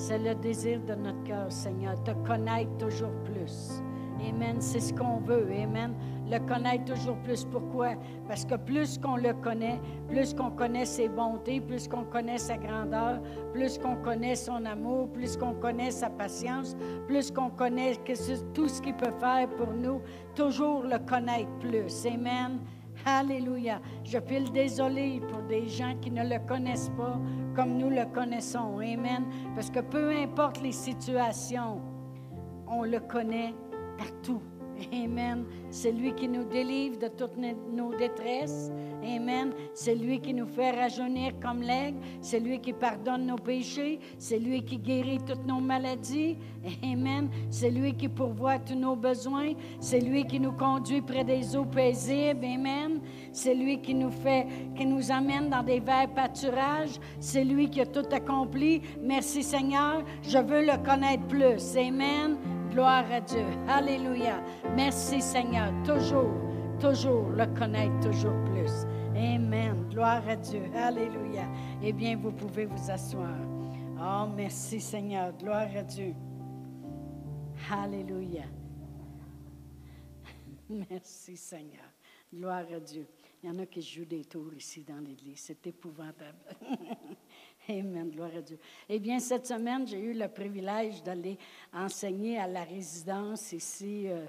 C'est le désir de notre cœur, Seigneur, te connaître toujours plus. Amen. C'est ce qu'on veut. Amen. Le connaître toujours plus. Pourquoi? Parce que plus qu'on le connaît, plus qu'on connaît ses bontés, plus qu'on connaît sa grandeur, plus qu'on connaît son amour, plus qu'on connaît sa patience, plus qu'on connaît tout ce qu'il peut faire pour nous, toujours le connaître plus. Amen. Alléluia. Je peux le désoler pour des gens qui ne le connaissent pas comme nous le connaissons. Amen. Parce que peu importe les situations, on le connaît partout. Amen. C'est lui qui nous délivre de toutes nos détresses. Amen. C'est lui qui nous fait rajeunir comme l'aigle. C'est lui qui pardonne nos péchés. C'est lui qui guérit toutes nos maladies. Amen. C'est lui qui pourvoit tous nos besoins. C'est lui qui nous conduit près des eaux paisibles. Amen. C'est lui qui nous fait, qui nous amène dans des verts pâturages. C'est lui qui a tout accompli. Merci Seigneur. Je veux le connaître plus. Amen. Gloire à Dieu. Alléluia. Merci Seigneur. Toujours, toujours le connaître toujours plus. Amen. Gloire à Dieu. Alléluia. Eh bien, vous pouvez vous asseoir. Oh, merci Seigneur. Gloire à Dieu. Alléluia. Merci Seigneur. Gloire à Dieu. Il y en a qui jouent des tours ici dans l'église. C'est épouvantable. Amen, gloire à Dieu. Eh bien, cette semaine, j'ai eu le privilège d'aller enseigner à la résidence ici, euh,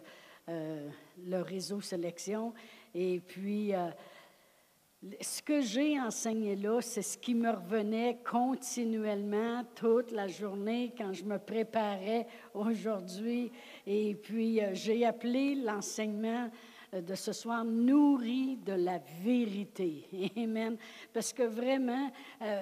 euh, le réseau Sélection. Et puis, euh, ce que j'ai enseigné là, c'est ce qui me revenait continuellement toute la journée quand je me préparais aujourd'hui. Et puis, j'ai appelé l'enseignement de ce soir nourri de la vérité. Amen. Parce que vraiment, euh,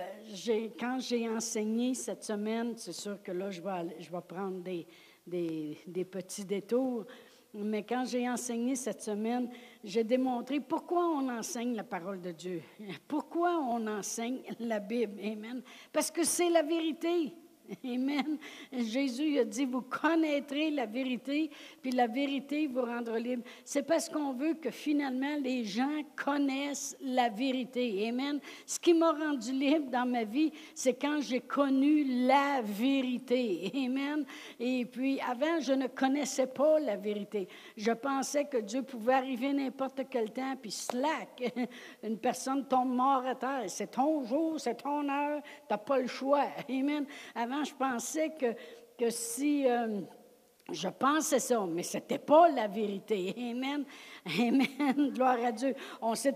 quand j'ai enseigné cette semaine, c'est sûr que là, je vais, je vais prendre des, des, des petits détours. Mais quand j'ai enseigné cette semaine, j'ai démontré pourquoi on enseigne la parole de Dieu. Pourquoi on enseigne la Bible. Amen. Parce que c'est la vérité. Amen. Jésus a dit, vous connaîtrez la vérité, puis la vérité vous rendra libre. C'est parce qu'on veut que finalement les gens connaissent la vérité. Amen. Ce qui m'a rendu libre dans ma vie, c'est quand j'ai connu la vérité. Amen. Et puis avant, je ne connaissais pas la vérité. Je pensais que Dieu pouvait arriver n'importe quel temps, puis slack, une personne tombe mort à terre. C'est ton jour, c'est ton heure, tu n'as pas le choix. Amen. Avant, je pensais que, si... Euh, je pensais ça, mais ce n'était pas la vérité. Amen. Amen. Gloire à Dieu. On sait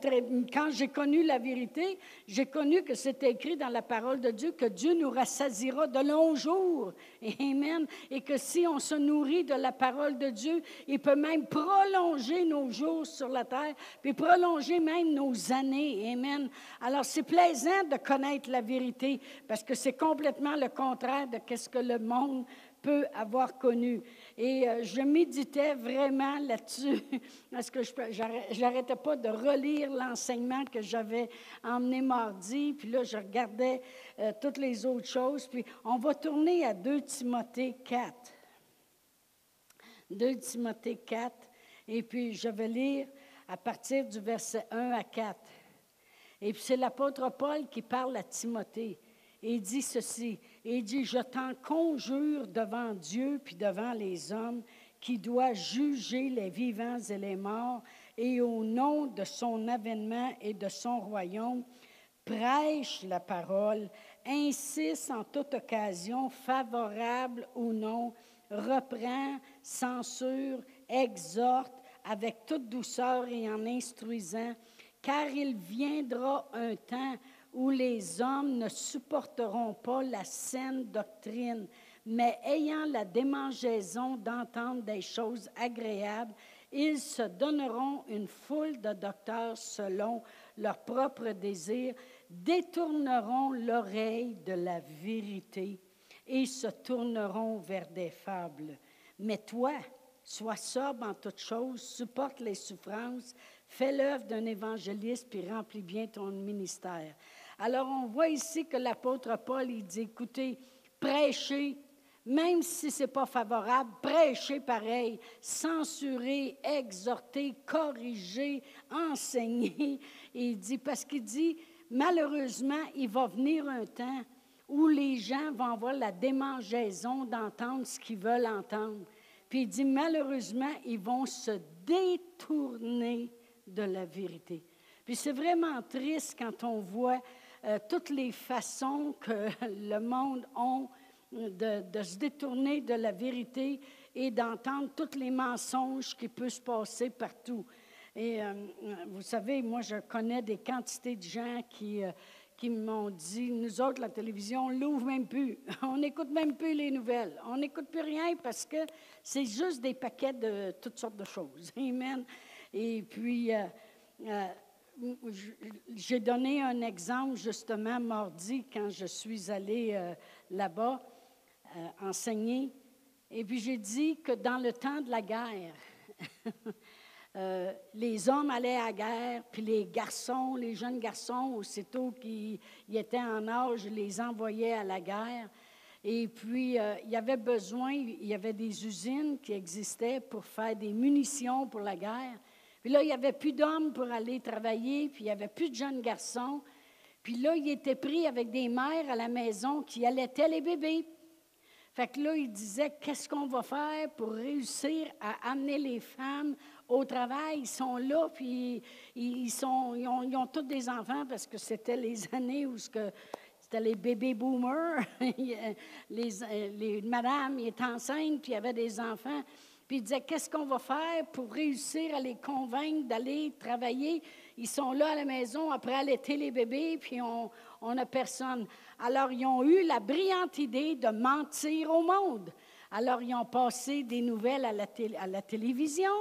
quand j'ai connu la vérité, j'ai connu que c'était écrit dans la parole de Dieu que Dieu nous rassasira de longs jours. Amen. Et que si on se nourrit de la parole de Dieu, il peut même prolonger nos jours sur la terre, puis prolonger même nos années. Amen. Alors c'est plaisant de connaître la vérité parce que c'est complètement le contraire de ce que le monde peut avoir connu. Et euh, je méditais vraiment là-dessus, parce que je n'arrêtais pas de relire l'enseignement que j'avais emmené mardi, puis là, je regardais euh, toutes les autres choses. Puis on va tourner à 2 Timothée 4. 2 Timothée 4, et puis je vais lire à partir du verset 1 à 4. Et puis c'est l'apôtre Paul qui parle à Timothée. Il dit ceci, et il dit, je t'en conjure devant Dieu puis devant les hommes qui doit juger les vivants et les morts, et au nom de son avènement et de son royaume, prêche la parole, insiste en toute occasion, favorable ou non, reprend, censure, exhorte avec toute douceur et en instruisant, car il viendra un temps où les hommes ne supporteront pas la saine doctrine, mais ayant la démangeaison d'entendre des choses agréables, ils se donneront une foule de docteurs selon leur propre désir, détourneront l'oreille de la vérité et se tourneront vers des fables. Mais toi, sois sobre en toutes choses, supporte les souffrances, fais l'œuvre d'un évangéliste, puis remplis bien ton ministère. Alors, on voit ici que l'apôtre Paul, il dit, écoutez, prêchez, même si ce n'est pas favorable, prêchez pareil, censurer, exhorter, corriger, enseigner. il dit, parce qu'il dit, malheureusement, il va venir un temps où les gens vont avoir la démangeaison d'entendre ce qu'ils veulent entendre. Puis il dit, malheureusement, ils vont se détourner de la vérité. Puis c'est vraiment triste quand on voit euh, toutes les façons que le monde a de, se détourner de la vérité et d'entendre tous les mensonges qui peuvent se passer partout. Et euh, vous savez, moi, je connais des quantités de gens qui, euh, qui m'ont dit, nous autres, la télévision, on l'ouvre même plus. On n'écoute même plus les nouvelles. On n'écoute plus rien parce que c'est juste des paquets de toutes sortes de choses. Amen. Et puis, j'ai donné un exemple justement mardi quand je suis allée euh, là-bas euh, enseigner. Et puis j'ai dit que dans le temps de la guerre, euh, les hommes allaient à la guerre, puis les garçons, les jeunes garçons, aussitôt qu'ils étaient en âge, les envoyaient à la guerre. Et puis, il y avait besoin, il y avait des usines qui existaient pour faire des munitions pour la guerre. Puis là, il n'y avait plus d'hommes pour aller travailler, puis il n'y avait plus de jeunes garçons. Puis là, il était pris avec des mères à la maison qui allaitaient les bébés. Fait que là, il disait, qu'est-ce qu'on va faire pour réussir à amener les femmes au travail? Ils sont là, puis ils, sont, ont, tous des enfants parce que c'était les années où c'était les bébés boomers. les, les madames étaient enceintes, puis il y avait des enfants. Puis il disait, qu'est-ce qu'on va faire pour réussir à les convaincre d'aller travailler? Ils sont là à la maison après allaiter les bébés, puis on n'a personne. Alors, ils ont eu la brillante idée de mentir au monde. Alors, ils ont passé des nouvelles à la, à la télévision,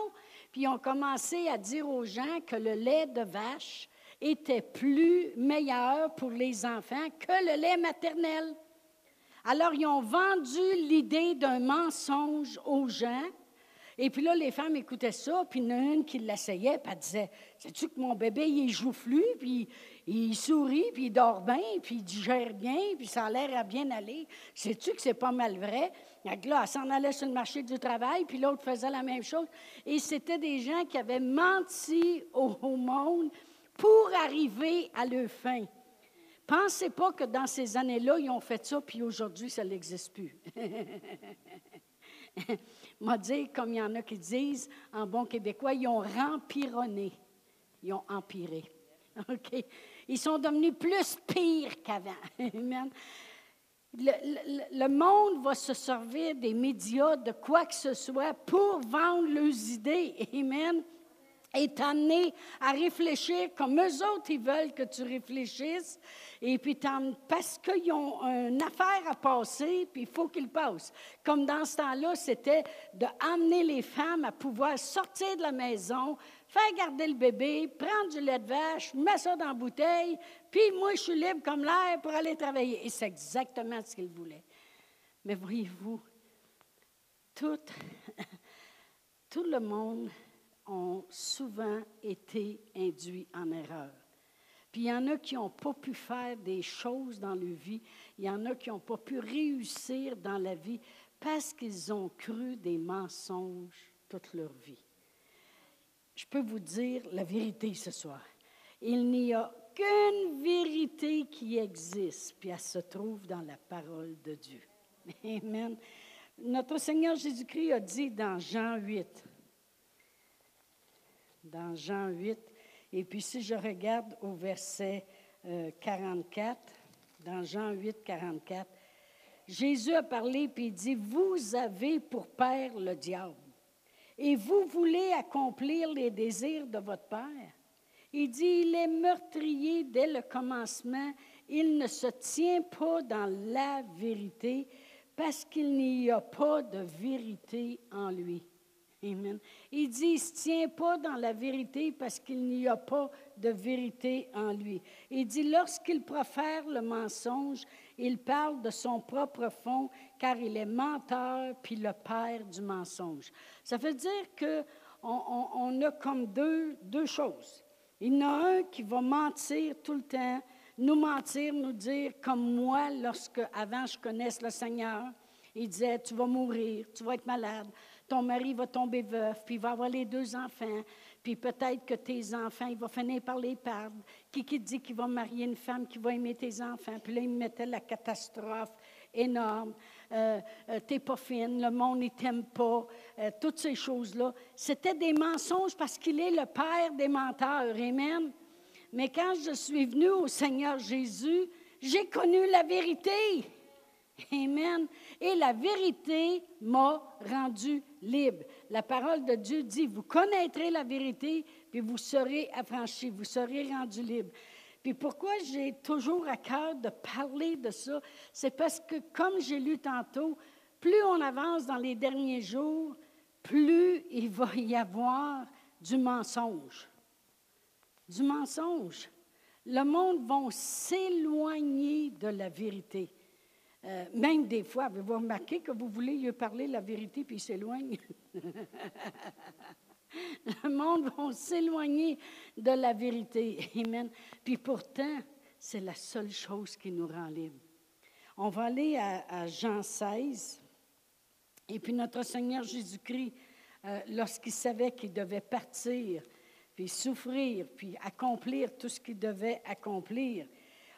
puis ils ont commencé à dire aux gens que le lait de vache était plus meilleur pour les enfants que le lait maternel. Alors, ils ont vendu l'idée d'un mensonge aux gens et puis là, les femmes écoutaient ça, puis il y en a une qui l'essayait, puis elle disait Sais-tu que mon bébé, il est joufflu, puis il sourit, puis il dort bien, puis il digère bien, puis ça a l'air à bien aller. Sais-tu que c'est pas mal vrai? Là, elle s'en allait sur le marché du travail, puis l'autre faisait la même chose. Et c'était des gens qui avaient menti au monde pour arriver à leur fin. Pensez pas que dans ces années-là, ils ont fait ça, puis aujourd'hui, ça n'existe plus. m'a dit, comme il y en a qui disent en bon québécois, ils ont rempironné. Ils ont empiré. OK? Ils sont devenus plus pires qu'avant. Amen. Le, le, monde va se servir des médias, de quoi que ce soit, pour vendre leurs idées. Amen et t'amener à réfléchir comme eux autres, ils veulent que tu réfléchisses. Et puis, parce qu'ils ont une affaire à passer, puis il faut qu'ils passent. Comme dans ce temps-là, c'était d'amener les femmes à pouvoir sortir de la maison, faire garder le bébé, prendre du lait de vache, mettre ça dans la bouteille, puis moi, je suis libre comme l'air pour aller travailler. Et c'est exactement ce qu'ils voulaient. Mais voyez-vous, tout, tout le monde ont souvent été induits en erreur. Puis il y en a qui n'ont pas pu faire des choses dans leur vie, il y en a qui n'ont pas pu réussir dans la vie parce qu'ils ont cru des mensonges toute leur vie. Je peux vous dire la vérité ce soir. Il n'y a qu'une vérité qui existe, puis elle se trouve dans la parole de Dieu. Amen. Notre Seigneur Jésus-Christ a dit dans Jean 8, dans Jean 8. Et puis si je regarde au verset 44, euh, dans Jean 8, 44, Jésus a parlé puis il dit, vous avez pour père le diable et vous voulez accomplir les désirs de votre père. Il dit, il est meurtrier dès le commencement, il ne se tient pas dans la vérité parce qu'il n'y a pas de vérité en lui. Amen. Il dit, il ne se tient pas dans la vérité parce qu'il n'y a pas de vérité en lui. Il dit, lorsqu'il profère le mensonge, il parle de son propre fond, car il est menteur puis le père du mensonge. Ça veut dire qu'on on, a comme deux, deux choses. Il y en a un qui va mentir tout le temps, nous mentir, nous dire, comme moi, lorsque avant je connaisse le Seigneur, il disait, tu vas mourir, tu vas être malade, ton mari va tomber veuf, puis il va avoir les deux enfants, Puis peut-être que tes enfants, il va finir par les perdre. Qui qui dit qu'il va marier une femme qui va aimer tes enfants? Puis là, il mettait la catastrophe énorme. Euh, euh, t'es pas fine, le monde ne t'aime pas, euh, toutes ces choses-là. C'était des mensonges parce qu'il est le père des menteurs. Amen. Mais quand je suis venue au Seigneur Jésus, j'ai connu la vérité. Amen. Et la vérité m'a rendu libre. La parole de Dieu dit, vous connaîtrez la vérité, puis vous serez affranchis, vous serez rendu libre. Puis pourquoi j'ai toujours à cœur de parler de ça, c'est parce que, comme j'ai lu tantôt, plus on avance dans les derniers jours, plus il va y avoir du mensonge. Du mensonge. Le monde va s'éloigner de la vérité. Euh, même des fois, avez-vous remarqué que vous voulez lui parler la vérité puis il s'éloigne? Le monde va s'éloigner de la vérité. Amen. Puis pourtant, c'est la seule chose qui nous rend libres. On va aller à, Jean 16. Et puis notre Seigneur Jésus-Christ, euh, lorsqu'il savait qu'il devait partir, puis souffrir, puis accomplir tout ce qu'il devait accomplir,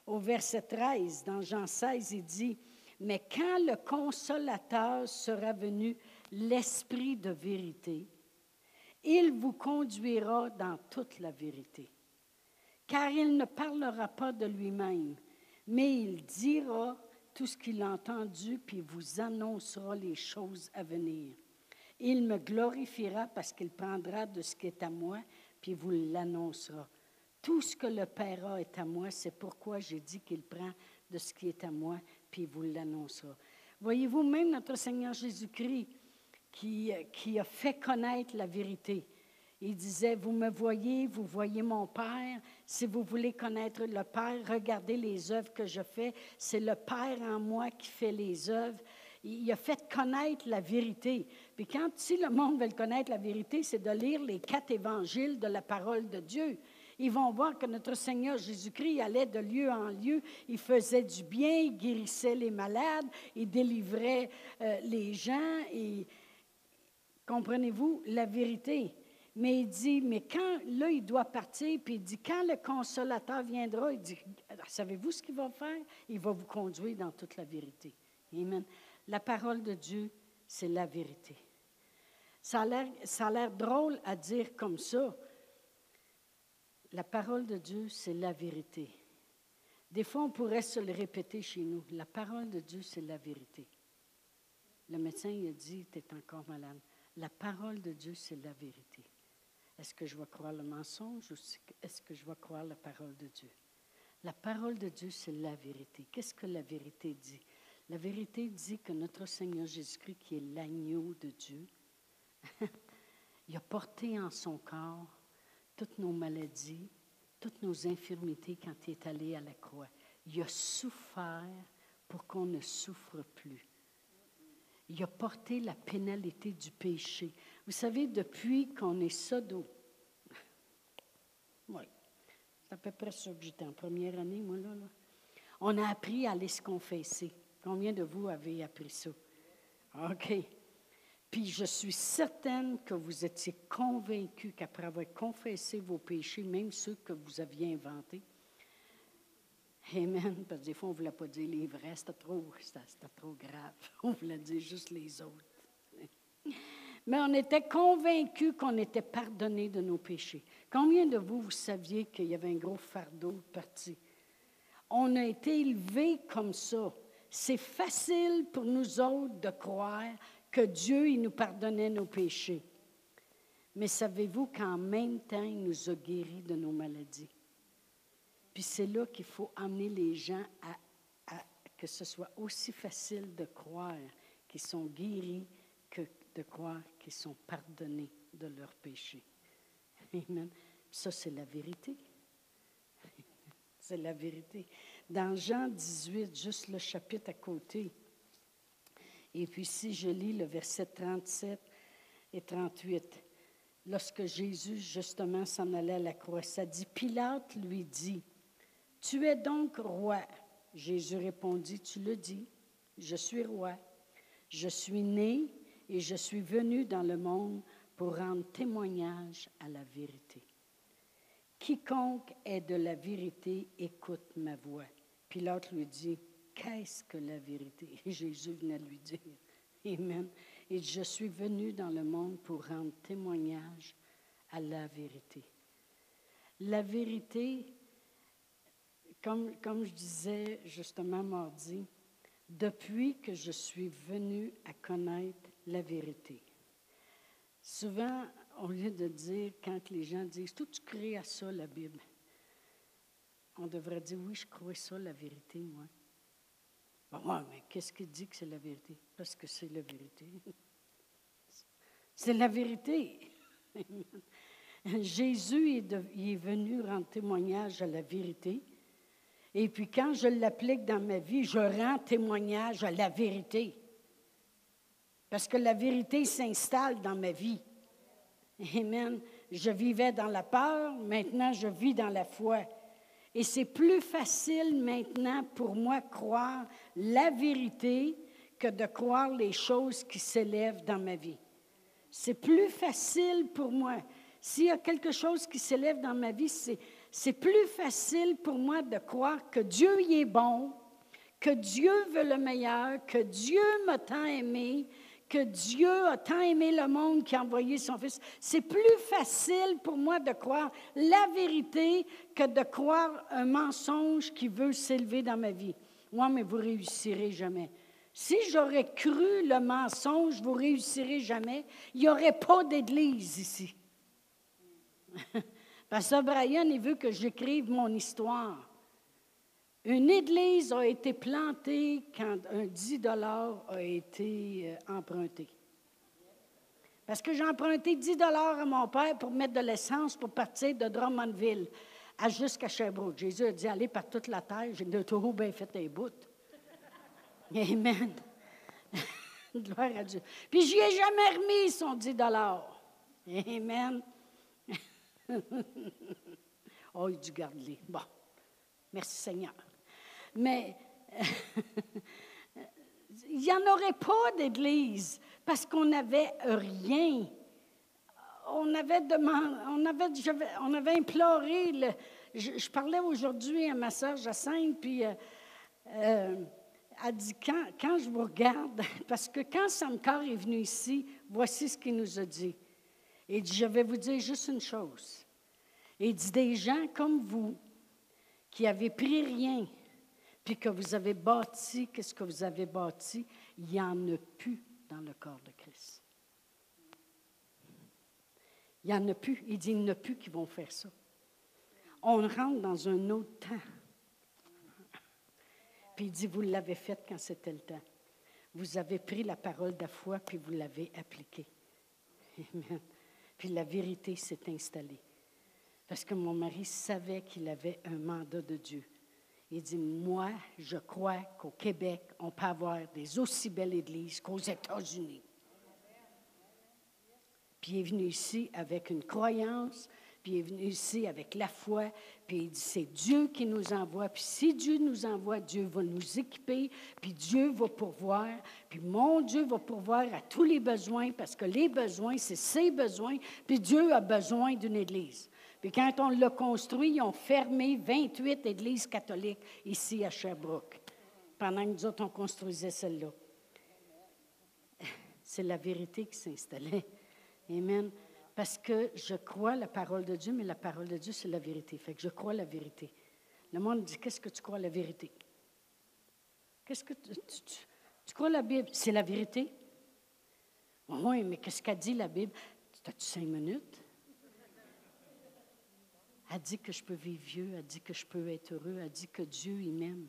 au verset 13, dans Jean 16, il dit, Mais quand le consolateur sera venu, l'Esprit de vérité, il vous conduira dans toute la vérité. Car il ne parlera pas de lui-même, mais il dira tout ce qu'il a entendu, puis vous annoncera les choses à venir. Il me glorifiera parce qu'il prendra de ce qui est à moi, puis vous l'annoncera. Tout ce que le Père a est à moi, c'est pourquoi j'ai dit qu'il prend de ce qui est à moi, puis vous l'annoncera. Voyez-vous, même notre Seigneur Jésus-Christ, qui, qui a fait connaître la vérité. Il disait, vous me voyez, vous voyez mon Père. Si vous voulez connaître le Père, regardez les œuvres que je fais. C'est le Père en moi qui fait les œuvres. Il a fait connaître la vérité. Puis quand, si le monde veut connaître la vérité, c'est de lire les quatre évangiles de la parole de Dieu. Ils vont voir que notre Seigneur Jésus-Christ allait de lieu en lieu. Il faisait du bien, il guérissait les malades, il délivrait euh, les gens. Et, Comprenez-vous la vérité? Mais il dit, mais quand, là, il doit partir, puis il dit, quand le consolateur viendra, il dit, savez-vous ce qu'il va faire? Il va vous conduire dans toute la vérité. Amen. La parole de Dieu, c'est la vérité. Ça a l'air drôle à dire comme ça. La parole de Dieu, c'est la vérité. Des fois, on pourrait se le répéter chez nous. La parole de Dieu, c'est la vérité. Le médecin, il a dit, tu es encore malade. La parole de Dieu, c'est la vérité. Est-ce que je vais croire le mensonge ou est-ce que je vais croire la parole de Dieu? La parole de Dieu, c'est la vérité. Qu'est-ce que la vérité dit? La vérité dit que notre Seigneur Jésus-Christ, qui est l'agneau de Dieu, il a porté en son corps toutes nos maladies, toutes nos infirmités quand il est allé à la croix. Il a souffert pour qu'on ne souffre plus il a porté la pénalité du péché. Vous savez, depuis qu'on est sodo, oui, c'est à peu près ça que j'étais en première année, moi, là, On a appris à aller se confesser. Combien de vous avez appris ça? OK. Puis je suis certaine que vous étiez convaincus qu'après avoir confessé vos péchés, même ceux que vous aviez inventés, Amen. Parce que des fois, on ne voulait pas dire les vrais, c'était trop, c'était trop grave. On voulait dire juste les autres. Mais on était convaincus qu'on était pardonné de nos péchés. Combien de vous, vous saviez qu'il y avait un gros fardeau parti? On a été élevés comme ça. C'est facile pour nous autres de croire que Dieu, il nous pardonnait nos péchés. Mais savez-vous qu'en même temps, il nous a guéris de nos maladies? Puis c'est là qu'il faut amener les gens à, que ce soit aussi facile de croire qu'ils sont guéris que de croire qu'ils sont pardonnés de leurs péchés. Ça, c'est la vérité. c'est la vérité. Dans Jean 18, juste le chapitre à côté, et puis si je lis le verset 37 et 38, lorsque Jésus justement s'en allait à la croix, ça dit, Pilate lui dit, tu es donc roi? Jésus répondit, tu le dis, je suis roi. Je suis né et je suis venu dans le monde pour rendre témoignage à la vérité. Quiconque est de la vérité écoute ma voix. Puis l'autre lui dit, qu'est-ce que la vérité? Et Jésus venait lui dire, Amen. Et je suis venu dans le monde pour rendre témoignage à la vérité. La vérité, comme, je disais justement mardi, depuis que je suis venu à connaître la vérité. Souvent, au lieu de dire, quand les gens disent, tout tu crées à ça, la Bible, on devrait dire, oui, je crois ça, la vérité, moi. Mais qu'est-ce qui dit que c'est la vérité? Parce que c'est la vérité. C'est la vérité. Jésus est, est, venu rendre témoignage à la vérité. Et puis quand je l'applique dans ma vie, je rends témoignage à la vérité. Parce que la vérité s'installe dans ma vie. Amen. Je vivais dans la peur, maintenant je vis dans la foi. Et c'est plus facile maintenant pour moi croire la vérité que de croire les choses qui s'élèvent dans ma vie. C'est plus facile pour moi. S'il y a quelque chose qui s'élève dans ma vie, c'est plus facile pour moi de croire que Dieu y est bon, que Dieu veut le meilleur, que Dieu m'a tant aimé, que Dieu a tant aimé le monde qu'il a envoyé son Fils. C'est plus facile pour moi de croire la vérité que de croire un mensonge qui veut s'élever dans ma vie. Moi, mais vous réussirez jamais. Si j'aurais cru le mensonge, vous réussirez jamais, il n'y aurait pas d'église ici. Pasteur Brian, il veut que j'écrive mon histoire. Une église a été plantée quand un 10 dollars a été euh, emprunté. Parce que j'ai emprunté 10 dollars à mon père pour mettre de l'essence pour partir de Drummondville à jusqu'à Sherbrooke. Jésus a dit Allez par toute la terre, j'ai de tout bien fait un bout. Amen. Gloire à Dieu. Puis lui ai jamais remis son 10 dollars. Amen. oh, il du garde-les. Bon. Merci Seigneur. Mais il n'y en aurait pas d'église parce qu'on n'avait rien. On avait, demandé, on avait, imploré. Je, parlais aujourd'hui à ma soeur Jacinthe, puis euh, euh, elle dit quand, je vous regarde, parce que quand Samcar est venu ici, voici ce qu'il nous a dit. Il dit Je vais vous dire juste une chose. Il dit Des gens comme vous, qui avez pris rien, puis que vous avez bâti, qu'est-ce que vous avez bâti, il n'y en a plus dans le corps de Christ. Il n'y en a plus. Il dit, il n'y en a plus qui vont faire ça. On rentre dans un autre temps. Puis il dit, vous l'avez fait quand c'était le temps. Vous avez pris la parole de la foi, puis vous l'avez appliquée. Amen. Puis la vérité s'est installée. Parce que mon mari savait qu'il avait un mandat de Dieu. Il dit, moi, je crois qu'au Québec, on peut avoir des aussi belles églises qu'aux États-Unis. Puis il est venu ici avec une croyance, puis il est venu ici avec la foi, puis il dit, c'est Dieu qui nous envoie, puis si Dieu nous envoie, Dieu va nous équiper, puis Dieu va pourvoir, puis mon Dieu va pourvoir à tous les besoins, parce que les besoins, c'est ses besoins, puis Dieu a besoin d'une église. Puis quand on l'a construit, ils ont fermé 28 églises catholiques ici à Sherbrooke, pendant que nous autres, on construisait celle-là. C'est la vérité qui s'installait. Amen. Parce que je crois la parole de Dieu, mais la parole de Dieu, c'est la vérité. Fait que je crois la vérité. Le monde dit, qu'est-ce que tu crois la vérité? Qu'est-ce que tu, tu, crois la Bible? C'est la vérité? Oui, mais qu'est-ce qu'a dit la Bible? As-tu cinq minutes? Elle dit que je peux vivre vieux, elle dit que je peux être heureux, elle dit que Dieu, il m'aime.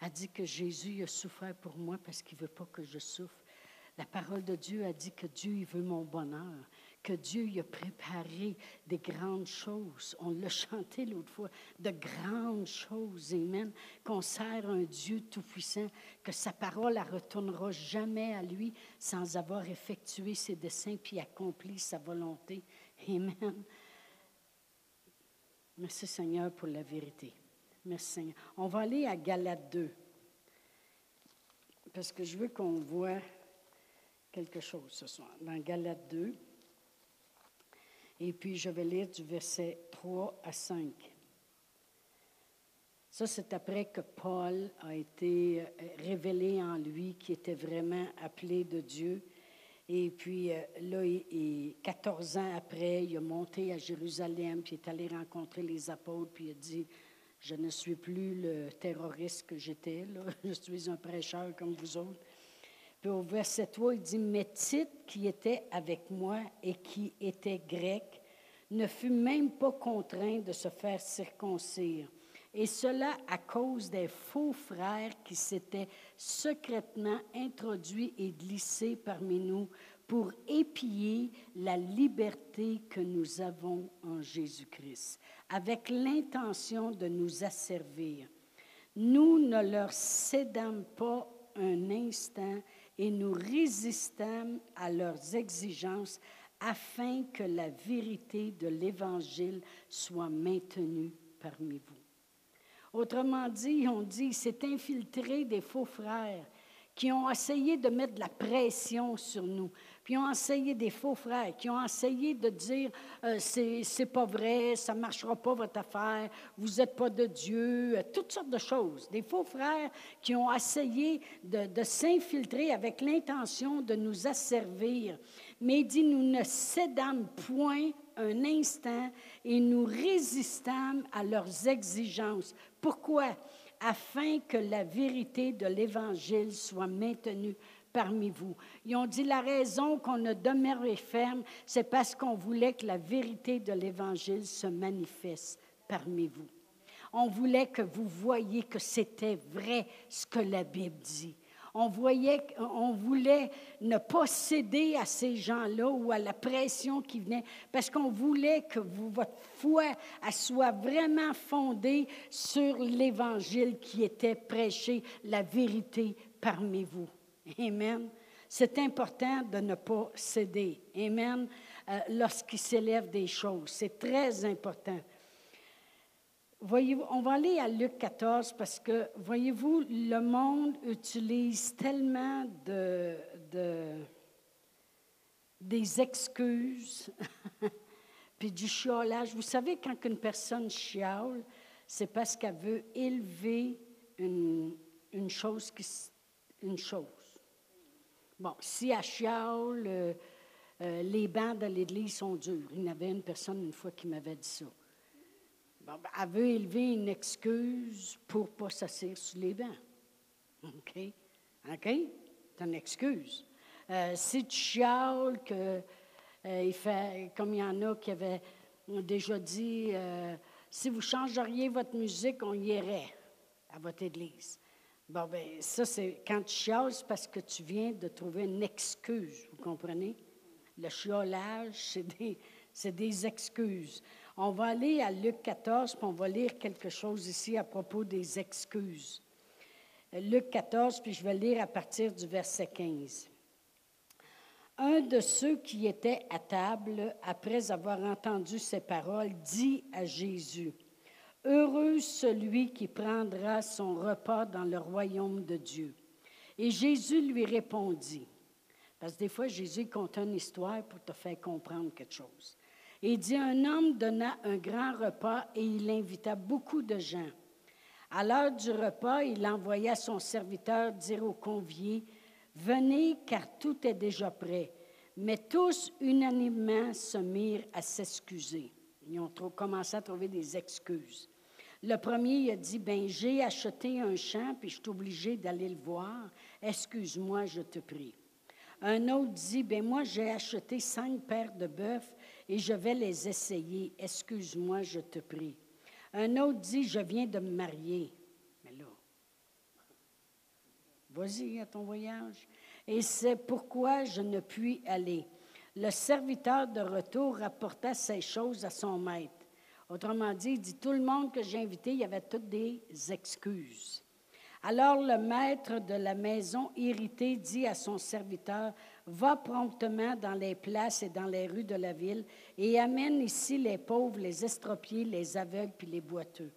Elle dit que Jésus a souffert pour moi parce qu'il ne veut pas que je souffre. La parole de Dieu a dit que Dieu, il veut mon bonheur, que Dieu il a préparé des grandes choses. On l'a chanté l'autre fois, de grandes choses, Amen, qu'on sert un Dieu tout-puissant, que sa parole ne retournera jamais à lui sans avoir effectué ses desseins puis accompli sa volonté. Amen. Merci Seigneur pour la vérité. Merci Seigneur. On va aller à Galate 2. Parce que je veux qu'on voit quelque chose ce soir. Dans Galate 2. Et puis, je vais lire du verset 3 à 5. Ça, c'est après que Paul a été euh, révélé en lui, qui était vraiment appelé de Dieu. Et puis euh, là, il, 14 ans après, il a monté à Jérusalem, puis il est allé rencontrer les apôtres, puis il a dit, je ne suis plus le terroriste que j'étais, je suis un prêcheur comme vous autres. Puis au verset 3, il dit, mais Tite, qui était avec moi et qui était grec, ne fut même pas contraint de se faire circoncire et cela à cause des faux frères qui s'étaient secrètement introduits et glissés parmi nous pour épier la liberté que nous avons en Jésus-Christ, avec l'intention de nous asservir. Nous ne leur cédâmes pas un instant et nous résistâmes à leurs exigences afin que la vérité de l'Évangile soit maintenue parmi vous. Autrement dit, on dit, c'est infiltré des faux frères qui ont essayé de mettre de la pression sur nous, puis ont essayé des faux frères, qui ont essayé de dire euh, c'est pas vrai, ça marchera pas votre affaire, vous n'êtes pas de Dieu, euh, toutes sortes de choses. Des faux frères qui ont essayé de, de s'infiltrer avec l'intention de nous asservir. Mais il dit nous ne cédâmes point un instant et nous résistâmes à leurs exigences. Pourquoi? Afin que la vérité de l'Évangile soit maintenue parmi vous. Ils ont dit la raison qu'on a demeuré ferme, c'est parce qu'on voulait que la vérité de l'Évangile se manifeste parmi vous. On voulait que vous voyiez que c'était vrai ce que la Bible dit on, voyait, on voulait ne pas céder à ces gens-là ou à la pression qui venait, parce qu'on voulait que votre foi soit vraiment fondée sur l'Évangile qui était prêché, la vérité parmi vous. Amen. C'est important de ne pas céder. Amen. Euh, lorsqu'il s'élève des choses. C'est très important. On va aller à Luc 14 parce que, voyez-vous, le monde utilise tellement de, des excuses, puis du chiolage. Vous savez, quand une personne chiale, c'est parce qu'elle veut élever une, une, chose. Qui, une chose. Bon, si elle chiale, euh, euh, les bancs de l'Église sont durs. Il y avait une personne une fois qui m'avait dit ça. Ben, elle veut élever une excuse pour ne pas s'asseoir sur les bancs. OK? OK? C'est une excuse. Euh, si tu chiales que euh, il fait, comme il y en a qui avaient déjà dit, euh, si vous changeriez votre musique, on irait à votre église. Bon, ben ça, c'est quand tu chiales, c'est parce que tu viens de trouver une excuse, vous comprenez? Le chiolage, c'est des, des excuses. On va aller à Luc 14, puis on va lire quelque chose ici à propos des excuses. Luc 14, puis je vais lire à partir du verset 15. Un de ceux qui étaient à table, après avoir entendu ces paroles, dit à Jésus, Heureux celui qui prendra son repas dans le royaume de Dieu. Et Jésus lui répondit, parce que des fois Jésus compte une histoire pour te faire comprendre quelque chose. Il dit, un homme donna un grand repas et il invita beaucoup de gens. À l'heure du repas, il envoya son serviteur dire aux conviés, Venez car tout est déjà prêt. Mais tous unanimement se mirent à s'excuser. Ils ont commencé à trouver des excuses. Le premier a dit, ben j'ai acheté un champ puis je suis obligé d'aller le voir. Excuse-moi, je te prie. Un autre dit, ben moi j'ai acheté cinq paires de bœufs et je vais les essayer. Excuse-moi, je te prie. Un autre dit, je viens de me marier. Mais là, vas-y à ton voyage. Et c'est pourquoi je ne puis aller. Le serviteur de retour rapporta ces choses à son maître. Autrement dit, il dit, tout le monde que j'ai invité, il y avait toutes des excuses. Alors le maître de la maison, irrité, dit à son serviteur, Va promptement dans les places et dans les rues de la ville et amène ici les pauvres, les estropiés, les aveugles puis les boiteux.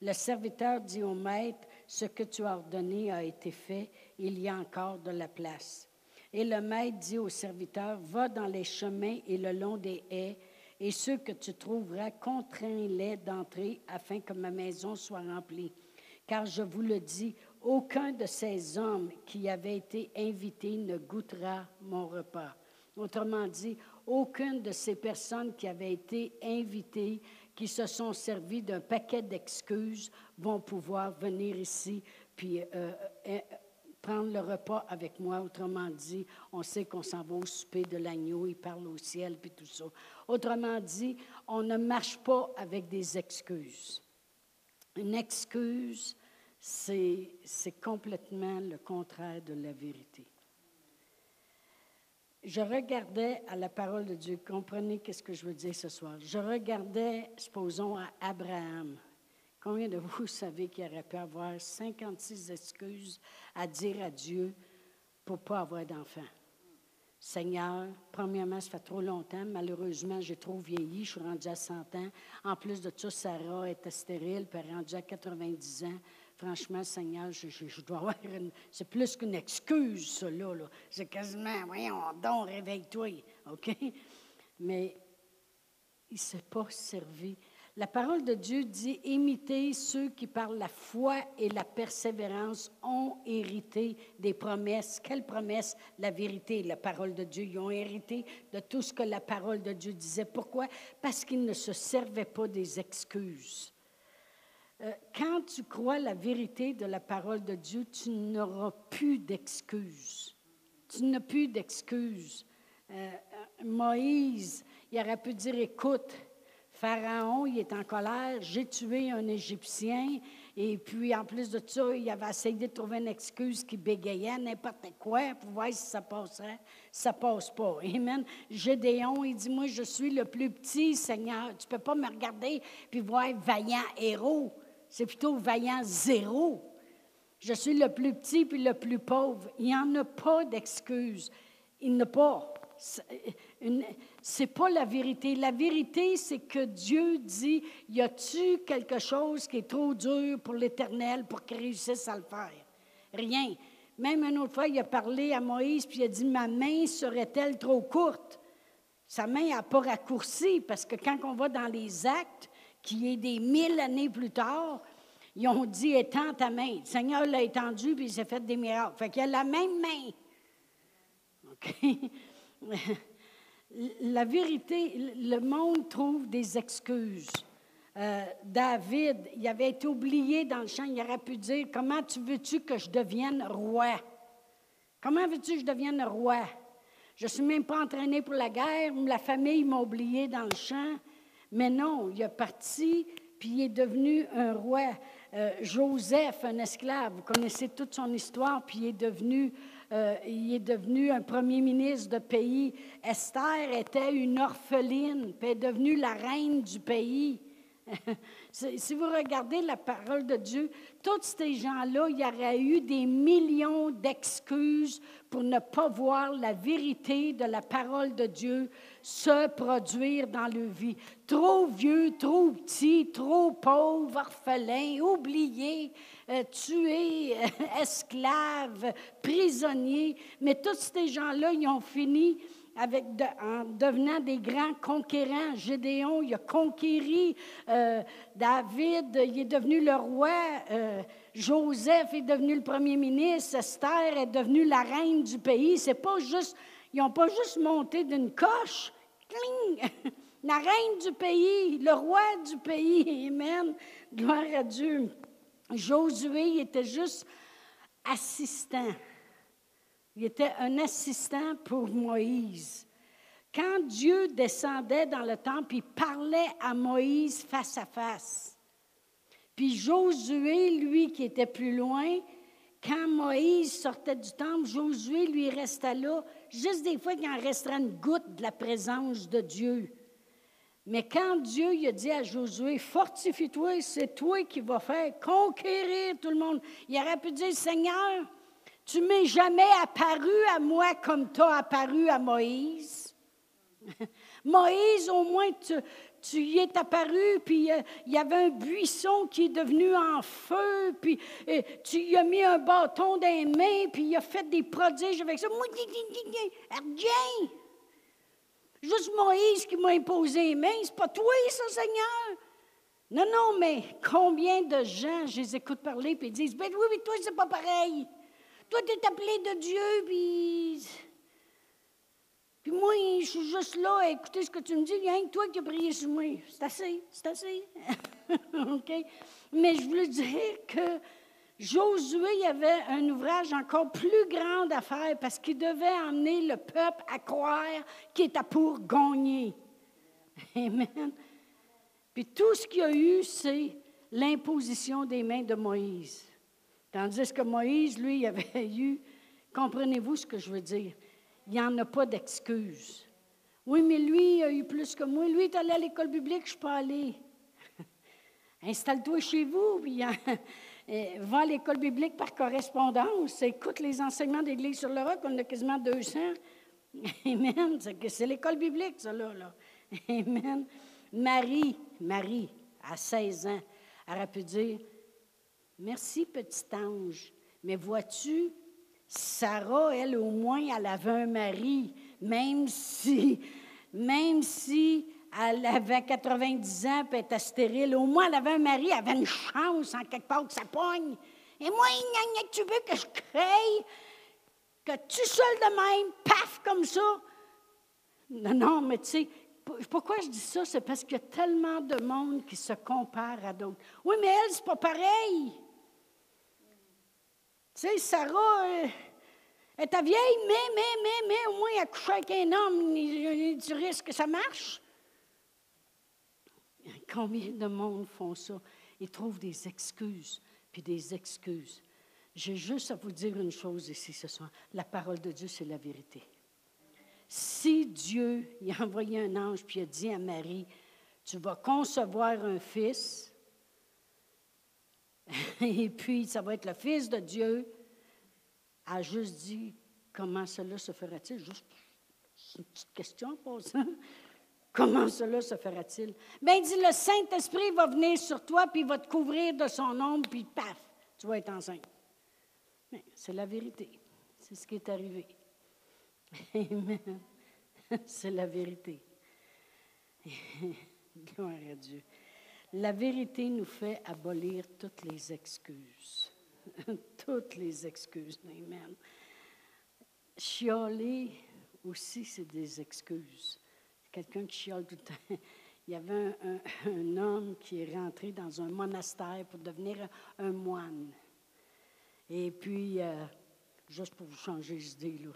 Le serviteur dit au maître, ce que tu as ordonné a été fait, il y a encore de la place. Et le maître dit au serviteur, va dans les chemins et le long des haies et ceux que tu trouveras, contrains-les d'entrer afin que ma maison soit remplie. Car je vous le dis, aucun de ces hommes qui avaient été invités ne goûtera mon repas. Autrement dit, aucune de ces personnes qui avaient été invitées, qui se sont servies d'un paquet d'excuses, vont pouvoir venir ici puis euh, euh, prendre le repas avec moi. Autrement dit, on sait qu'on s'en va au souper de l'agneau, il parle au ciel, puis tout ça. Autrement dit, on ne marche pas avec des excuses. Une excuse, c'est complètement le contraire de la vérité. Je regardais à la parole de Dieu, comprenez qu'est-ce que je veux dire ce soir. Je regardais, supposons, à Abraham. Combien de vous savez qu'il aurait pu avoir 56 excuses à dire à Dieu pour ne pas avoir d'enfant? Seigneur, premièrement, ça fait trop longtemps. Malheureusement, j'ai trop vieilli. Je suis rendue à 100 ans. En plus de ça, Sarah était stérile, puis rendue à 90 ans. Franchement, Seigneur, je, dois avoir une. C'est plus qu'une excuse, ça, là. C'est quasiment, voyons, donc, réveille-toi. OK? Mais il ne s'est pas servi la parole de Dieu dit, imitez ceux qui par la foi et la persévérance ont hérité des promesses. Quelles promesses? La vérité, la parole de Dieu. Ils ont hérité de tout ce que la parole de Dieu disait. Pourquoi? Parce qu'ils ne se servaient pas des excuses. Euh, quand tu crois la vérité de la parole de Dieu, tu n'auras plus d'excuses. Tu n'as plus d'excuses. Euh, euh, Moïse, il aurait pu dire, écoute, Pharaon, il est en colère, j'ai tué un Égyptien, et puis en plus de ça, il avait essayé de trouver une excuse qui bégayait, n'importe quoi, pour voir si ça passerait. Ça passe pas. Amen. Gédéon, il dit, moi, je suis le plus petit, Seigneur. Tu peux pas me regarder puis voir vaillant héros. C'est plutôt vaillant zéro. Je suis le plus petit puis le plus pauvre. Il n'y en a pas d'excuse. Il n'y a pas c'est pas la vérité. La vérité, c'est que Dieu dit, y a-tu quelque chose qui est trop dur pour l'Éternel pour qu'il réussisse à le faire? Rien. Même une autre fois, il a parlé à Moïse, puis il a dit, ma main serait-elle trop courte? Sa main n'a pas raccourci, parce que quand on va dans les actes, qui est des mille années plus tard, ils ont dit, étends ta main. Le Seigneur l'a étendu, puis il s'est fait des miracles. Fait qu'il a la même main. OK? la vérité, le monde trouve des excuses. Euh, David, il avait été oublié dans le champ, il aurait pu dire, comment tu veux-tu que je devienne roi? Comment veux-tu que je devienne roi? Je ne suis même pas entraîné pour la guerre, la famille m'a oublié dans le champ. Mais non, il est parti, puis il est devenu un roi. Euh, Joseph, un esclave, vous connaissez toute son histoire, puis il est devenu euh, il est devenu un premier ministre de pays. Esther était une orpheline, puis est devenue la reine du pays. si vous regardez la parole de Dieu, tous ces gens-là, il y aurait eu des millions d'excuses pour ne pas voir la vérité de la parole de Dieu se produire dans leur vie. Trop vieux, trop petit, trop pauvre, orphelin, oublié, euh, tué, esclave, prisonnier. Mais tous ces gens-là, ils ont fini avec en devenant des grands conquérants. Gédéon, il a conquéri euh, David, il est devenu le roi. Euh, Joseph est devenu le premier ministre. Esther est devenue la reine du pays. C'est pas juste, ils n'ont pas juste monté d'une coche. La reine du pays, le roi du pays. Amen. Gloire à Dieu. Josué était juste assistant. Il était un assistant pour Moïse. Quand Dieu descendait dans le temple, il parlait à Moïse face à face. Puis Josué, lui qui était plus loin, quand Moïse sortait du temple, Josué lui restait là, juste des fois qu'il en resterait une goutte de la présence de Dieu. Mais quand Dieu il a dit à Josué, fortifie-toi, c'est toi qui vas faire conquérir tout le monde, il aurait pu dire, Seigneur, tu m'es jamais apparu à moi comme tu as apparu à Moïse. Moïse, au moins, tu, y es apparu, puis euh, il y avait un buisson qui est devenu en feu, puis euh, tu y as mis un bâton dans les mains, puis il a fait des prodiges avec ça. Viens! juste Moïse qui m'a imposé les mains. C'est pas toi, ça, Seigneur. Non, non, mais combien de gens, je les écoute parler, puis ils disent, ben oui, mais toi, c'est pas pareil. Toi, tu es appelé de Dieu, puis... Puis moi, je suis juste là à écouter ce que tu me dis. Il y a rien que toi qui as prié sur moi. C'est assez, c'est assez. OK? Mais je voulais dire que Josué avait un ouvrage encore plus grand à faire parce qu'il devait amener le peuple à croire qu'il était pour gagner. Amen. Puis tout ce qu'il y a eu, c'est l'imposition des mains de Moïse. Tandis que Moïse, lui, il avait eu, comprenez-vous ce que je veux dire? Il n'y en a pas d'excuse. Oui, mais lui, il a eu plus que moi. Lui, il est allé à l'école publique, je ne suis pas allé. Installe-toi chez vous, puis va à l'école biblique par correspondance. Écoute les enseignements d'Église sur le roc, on a quasiment 200. Amen. C'est l'école biblique, ça, là. Amen. Marie, Marie, à 16 ans, aurait pu dire Merci, petit ange, mais vois-tu, Sarah, elle, au moins, elle avait un mari, même si, même si elle avait 90 ans et était stérile. Au moins, elle avait un mari, elle avait une chance en quelque part que ça pogne. Et moi, tu veux que je crée, que tu seul de même, paf, comme ça? Non, non, mais tu sais, pourquoi je dis ça? C'est parce qu'il y a tellement de monde qui se compare à d'autres. Oui, mais elle, c'est pas pareil. Tu sais, Sarah, euh, elle est vieille, mais, mais, mais, mais, au moins, elle couche avec un homme, tu risques que ça marche. Combien de monde font ça? Ils trouvent des excuses, puis des excuses. J'ai juste à vous dire une chose ici ce soir. La parole de Dieu, c'est la vérité. Si Dieu a envoyé un ange puis a dit à Marie, tu vas concevoir un fils, et puis ça va être le fils de Dieu, a juste dit, comment cela se fera-t-il? Juste une petite question pour ça. Comment cela se fera-t-il? Bien, il dit, le Saint-Esprit va venir sur toi, puis il va te couvrir de son ombre, puis paf, tu vas être enceinte. Mais c'est la vérité. C'est ce qui est arrivé. Amen. C'est la vérité. Gloire à Dieu. La vérité nous fait abolir toutes les excuses. toutes les excuses. Amen. Chioler aussi, c'est des excuses quelqu'un qui chiale tout le temps. Il y avait un, homme qui est rentré dans un monastère pour devenir un, moine. Et puis, euh, juste pour vous changer d'idée, là.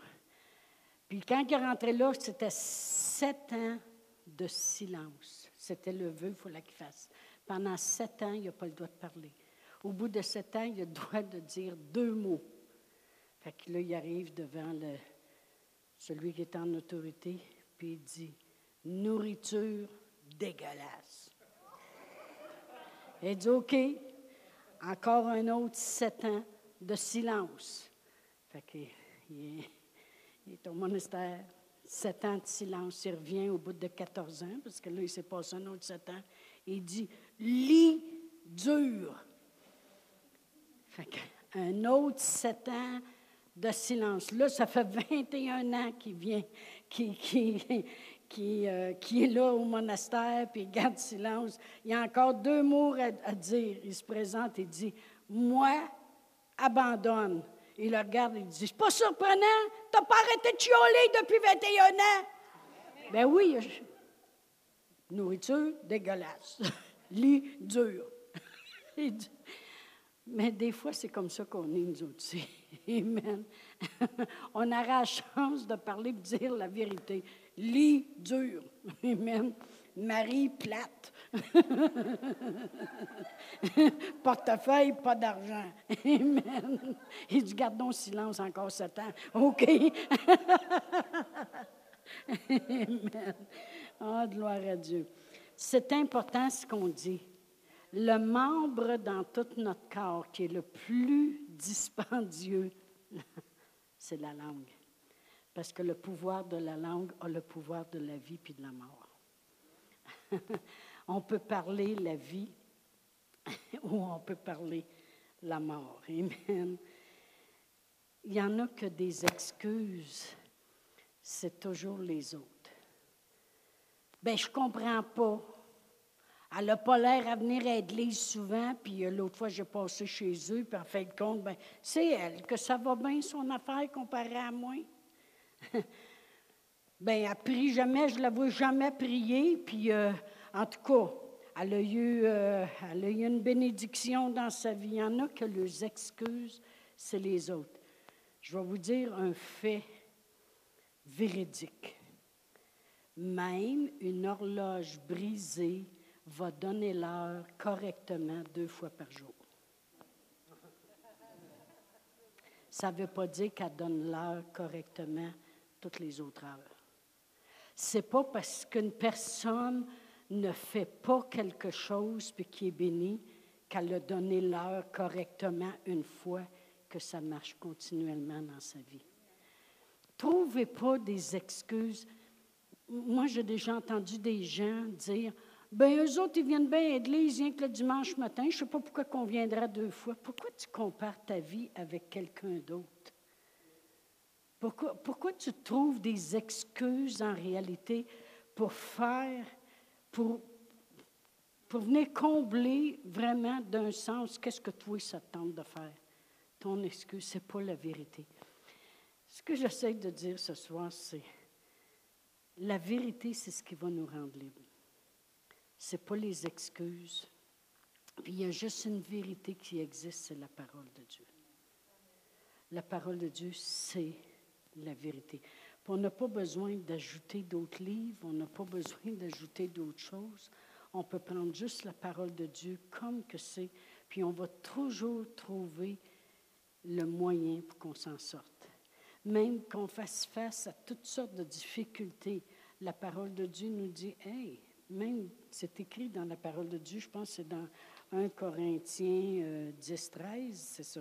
Puis quand il est rentré là, c'était sept ans de silence. C'était le vœu qu'il fallait qu'il fasse. Pendant sept ans, il n'a pas le droit de parler. Au bout de sept ans, il a le droit de dire deux mots. Fait que là, il arrive devant le, celui qui est en autorité, puis il dit nourriture dégueulasse. Elle dit OK, encore un autre sept ans de silence. Fait qu'il est, au monastère, sept ans de silence. Il revient au bout de 14 ans, parce que là, il s'est passé un autre sept ans. Il dit lit dur. Fait un autre sept ans de silence. Là, ça fait 21 ans qu'il vient, qui, euh, est là au monastère, puis il garde silence. Il y a encore deux mots à, dire. Il se présente et dit Moi, abandonne. Il le regarde et il dit C'est pas surprenant, t'as pas arrêté de chioler depuis 21 ans. Ben oui, nourriture dégueulasse, lit dur. Mais des fois, c'est comme ça qu'on est, nous autres. Amen. On a la chance de parler et de dire la vérité lit dur. Amen. Marie plate. Portefeuille, pas d'argent. Amen. Il dit, gardons silence encore sept ans. OK. Amen. Oh, gloire à Dieu. C'est important ce qu'on dit. Le membre dans tout notre corps qui est le plus dispendieux, c'est la langue. Parce que le pouvoir de la langue a le pouvoir de la vie puis de la mort. on peut parler la vie ou on peut parler la mort. Il n'y en a que des excuses. C'est toujours les autres. Ben, je comprends pas. Elle n'a pas l'air à venir à l'église souvent, puis euh, l'autre fois, j'ai passé chez eux, puis en fin de compte, ben, c'est elle, que ça va bien son affaire comparé à moi. ben, elle prie jamais, je ne la vois jamais prier, puis euh, en tout cas, elle a, eu, euh, elle a eu une bénédiction dans sa vie. Il y en a que les excuses, c'est les autres. Je vais vous dire un fait véridique. Même une horloge brisée va donner l'heure correctement deux fois par jour. Ça ne veut pas dire qu'elle donne l'heure correctement toutes les autres heures. C'est pas parce qu'une personne ne fait pas quelque chose puis qui est béni qu'elle a donné l'heure correctement une fois que ça marche continuellement dans sa vie. Trouvez pas des excuses. Moi, j'ai déjà entendu des gens dire ben eux autres, ils viennent bien à l'église rien que le dimanche matin. Je ne sais pas pourquoi qu'on viendra deux fois. Pourquoi tu compares ta vie avec quelqu'un d'autre? Pourquoi, pourquoi tu trouves des excuses en réalité pour faire, pour, pour venir combler vraiment d'un sens qu'est-ce que toi, ça te tente de faire? Ton excuse, ce n'est pas la vérité. Ce que j'essaie de dire ce soir, c'est la vérité, c'est ce qui va nous rendre libres. Ce n'est pas les excuses. Il y a juste une vérité qui existe, c'est la parole de Dieu. La parole de Dieu, c'est la vérité. On n'a pas besoin d'ajouter d'autres livres, on n'a pas besoin d'ajouter d'autres choses. On peut prendre juste la parole de Dieu comme que c'est, puis on va toujours trouver le moyen pour qu'on s'en sorte. Même qu'on fasse face à toutes sortes de difficultés, la parole de Dieu nous dit, Hey, même, c'est écrit dans la parole de Dieu, je pense que c'est dans 1 Corinthiens 10, euh, 13, c'est ça.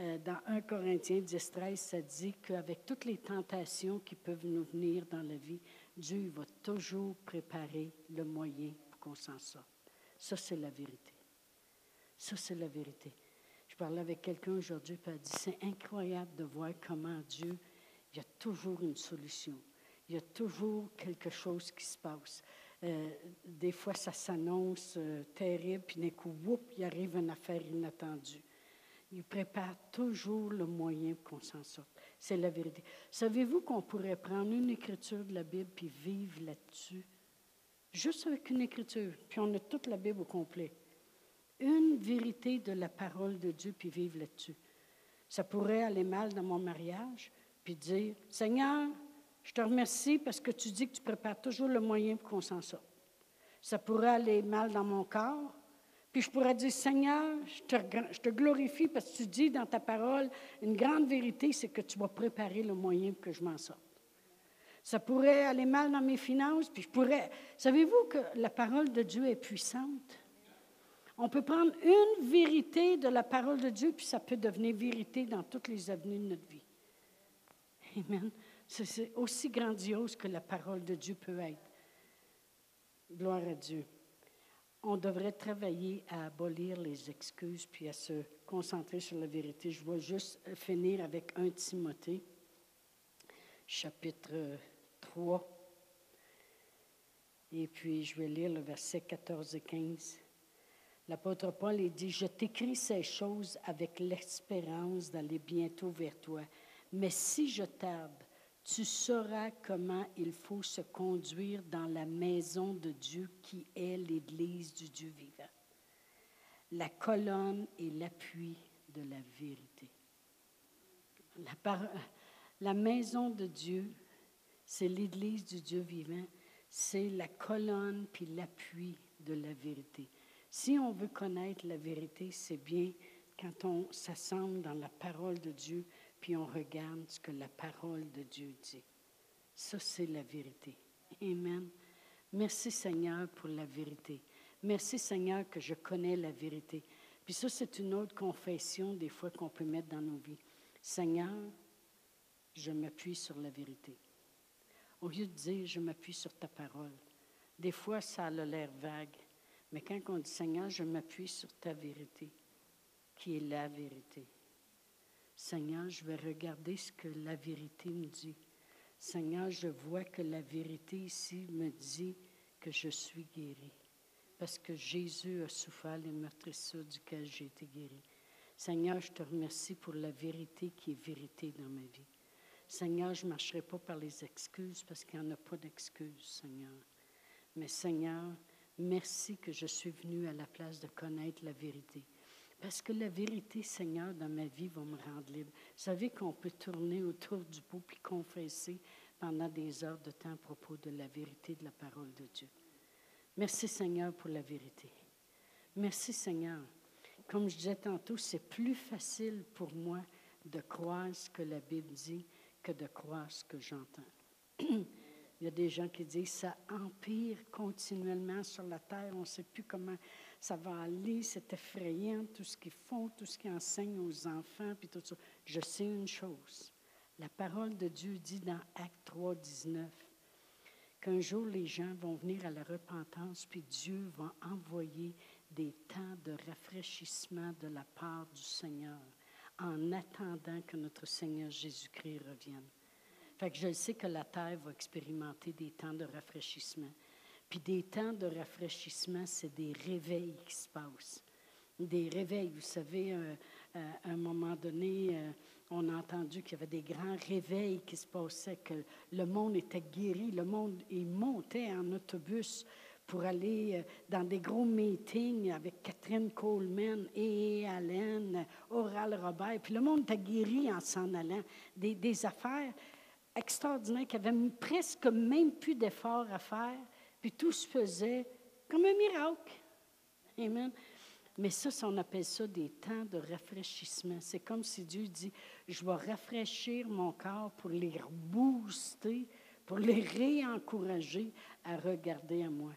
Euh, dans 1 Corinthiens 10, 13, ça dit qu'avec toutes les tentations qui peuvent nous venir dans la vie, Dieu va toujours préparer le moyen pour qu'on s'en sorte. Ça, c'est la vérité. Ça, c'est la vérité. Je parlais avec quelqu'un aujourd'hui, puis elle dit, c'est incroyable de voir comment Dieu, il y a toujours une solution. Il y a toujours quelque chose qui se passe. Euh, des fois, ça s'annonce euh, terrible, puis d'un coup, il arrive une affaire inattendue. Il prépare toujours le moyen qu'on s'en sorte. C'est la vérité. Savez-vous qu'on pourrait prendre une écriture de la Bible puis vivre là-dessus? Juste avec une écriture, puis on a toute la Bible au complet. Une vérité de la parole de Dieu, puis vivre là-dessus. Ça pourrait aller mal dans mon mariage, puis dire, Seigneur, je te remercie parce que tu dis que tu prépares toujours le moyen pour qu'on s'en sorte. Ça pourrait aller mal dans mon corps. Puis je pourrais dire, Seigneur, je te, je te glorifie parce que tu dis dans ta parole, une grande vérité, c'est que tu vas préparer le moyen pour que je m'en sorte. Ça pourrait aller mal dans mes finances, puis je pourrais... Savez-vous que la parole de Dieu est puissante? On peut prendre une vérité de la parole de Dieu, puis ça peut devenir vérité dans toutes les avenues de notre vie. Amen. C'est aussi grandiose que la parole de Dieu peut être. Gloire à Dieu. On devrait travailler à abolir les excuses puis à se concentrer sur la vérité. Je vais juste finir avec 1 Timothée, chapitre 3. Et puis, je vais lire le verset 14 et 15. L'apôtre Paul dit, Je t'écris ces choses avec l'espérance d'aller bientôt vers toi. Mais si je tarde, tu sauras comment il faut se conduire dans la maison de Dieu qui est l'Église du Dieu vivant, la colonne et l'appui de la vérité. La, la maison de Dieu, c'est l'Église du Dieu vivant, c'est la colonne puis l'appui de la vérité. Si on veut connaître la vérité, c'est bien quand on s'assemble dans la parole de Dieu, puis on regarde ce que la parole de Dieu dit. Ça, c'est la vérité. Amen. Merci Seigneur pour la vérité. Merci Seigneur que je connais la vérité. Puis ça, c'est une autre confession des fois qu'on peut mettre dans nos vies. Seigneur, je m'appuie sur la vérité. Au lieu de dire, je m'appuie sur ta parole. Des fois, ça a l'air vague. Mais quand on dit, Seigneur, je m'appuie sur ta vérité, qui est la vérité. Seigneur, je vais regarder ce que la vérité me dit. Seigneur, je vois que la vérité ici me dit que je suis guéri. Parce que Jésus a souffert les meurtrissures duquel j'ai été guéri. Seigneur, je te remercie pour la vérité qui est vérité dans ma vie. Seigneur, je ne marcherai pas par les excuses parce qu'il n'y en a pas d'excuses, Seigneur. Mais Seigneur, merci que je suis venu à la place de connaître la vérité. Parce que la vérité, Seigneur, dans ma vie va me rendre libre. Vous savez qu'on peut tourner autour du pot puis confesser pendant des heures de temps à propos de la vérité de la parole de Dieu. Merci, Seigneur, pour la vérité. Merci, Seigneur. Comme je disais tantôt, c'est plus facile pour moi de croire ce que la Bible dit que de croire ce que j'entends. Il y a des gens qui disent ça empire continuellement sur la terre, on ne sait plus comment ça va aller, c'est effrayant, tout ce qu'ils font, tout ce qu'ils enseignent aux enfants, puis tout ça. Je sais une chose, la parole de Dieu dit dans Acte 3, 19, qu'un jour les gens vont venir à la repentance, puis Dieu va envoyer des temps de rafraîchissement de la part du Seigneur en attendant que notre Seigneur Jésus-Christ revienne. Fait que je sais que la terre va expérimenter des temps de rafraîchissement. Puis des temps de rafraîchissement, c'est des réveils qui se passent. Des réveils. Vous savez, euh, euh, à un moment donné, euh, on a entendu qu'il y avait des grands réveils qui se passaient, que le monde était guéri, le monde, il montait en autobus pour aller dans des gros meetings avec Catherine Coleman et Allen, Oral Robert. Puis le monde était guéri en s'en allant. Des, des affaires extraordinaires qui avaient presque même plus d'efforts à faire puis tout se faisait comme un miracle. Amen. Mais ça, on appelle ça des temps de rafraîchissement. C'est comme si Dieu dit, je vais rafraîchir mon corps pour les booster, pour les réencourager à regarder à moi.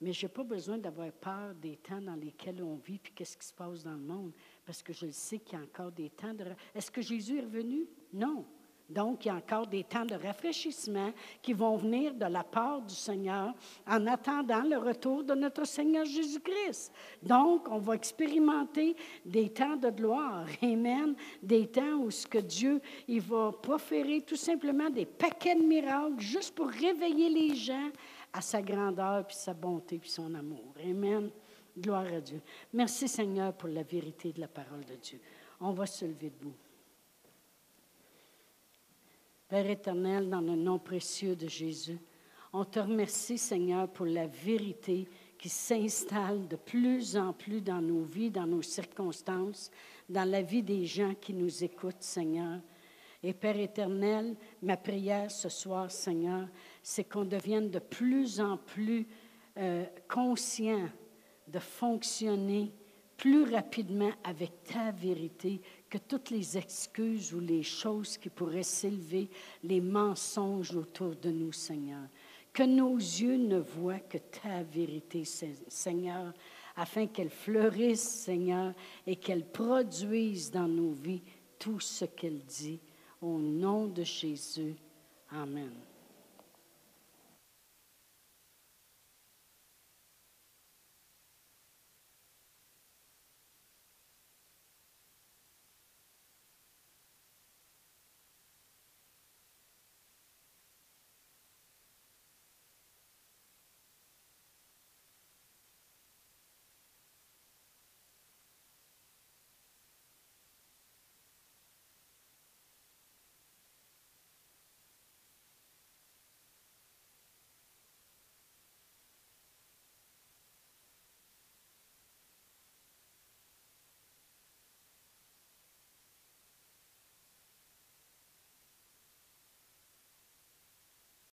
Mais je n'ai pas besoin d'avoir peur des temps dans lesquels on vit, puis qu'est-ce qui se passe dans le monde, parce que je le sais qu'il y a encore des temps de... Est-ce que Jésus est revenu? Non. Donc, il y a encore des temps de rafraîchissement qui vont venir de la part du Seigneur en attendant le retour de notre Seigneur Jésus-Christ. Donc, on va expérimenter des temps de gloire. Amen. Des temps où ce que Dieu, il va proférer tout simplement des paquets de miracles juste pour réveiller les gens à sa grandeur, puis sa bonté, puis son amour. Amen. Gloire à Dieu. Merci Seigneur pour la vérité de la parole de Dieu. On va se lever debout. Père éternel, dans le nom précieux de Jésus, on te remercie, Seigneur, pour la vérité qui s'installe de plus en plus dans nos vies, dans nos circonstances, dans la vie des gens qui nous écoutent, Seigneur. Et Père éternel, ma prière ce soir, Seigneur, c'est qu'on devienne de plus en plus euh, conscient de fonctionner plus rapidement avec ta vérité que toutes les excuses ou les choses qui pourraient s'élever, les mensonges autour de nous, Seigneur. Que nos yeux ne voient que ta vérité, Seigneur, afin qu'elle fleurisse, Seigneur, et qu'elle produise dans nos vies tout ce qu'elle dit. Au nom de Jésus. Amen.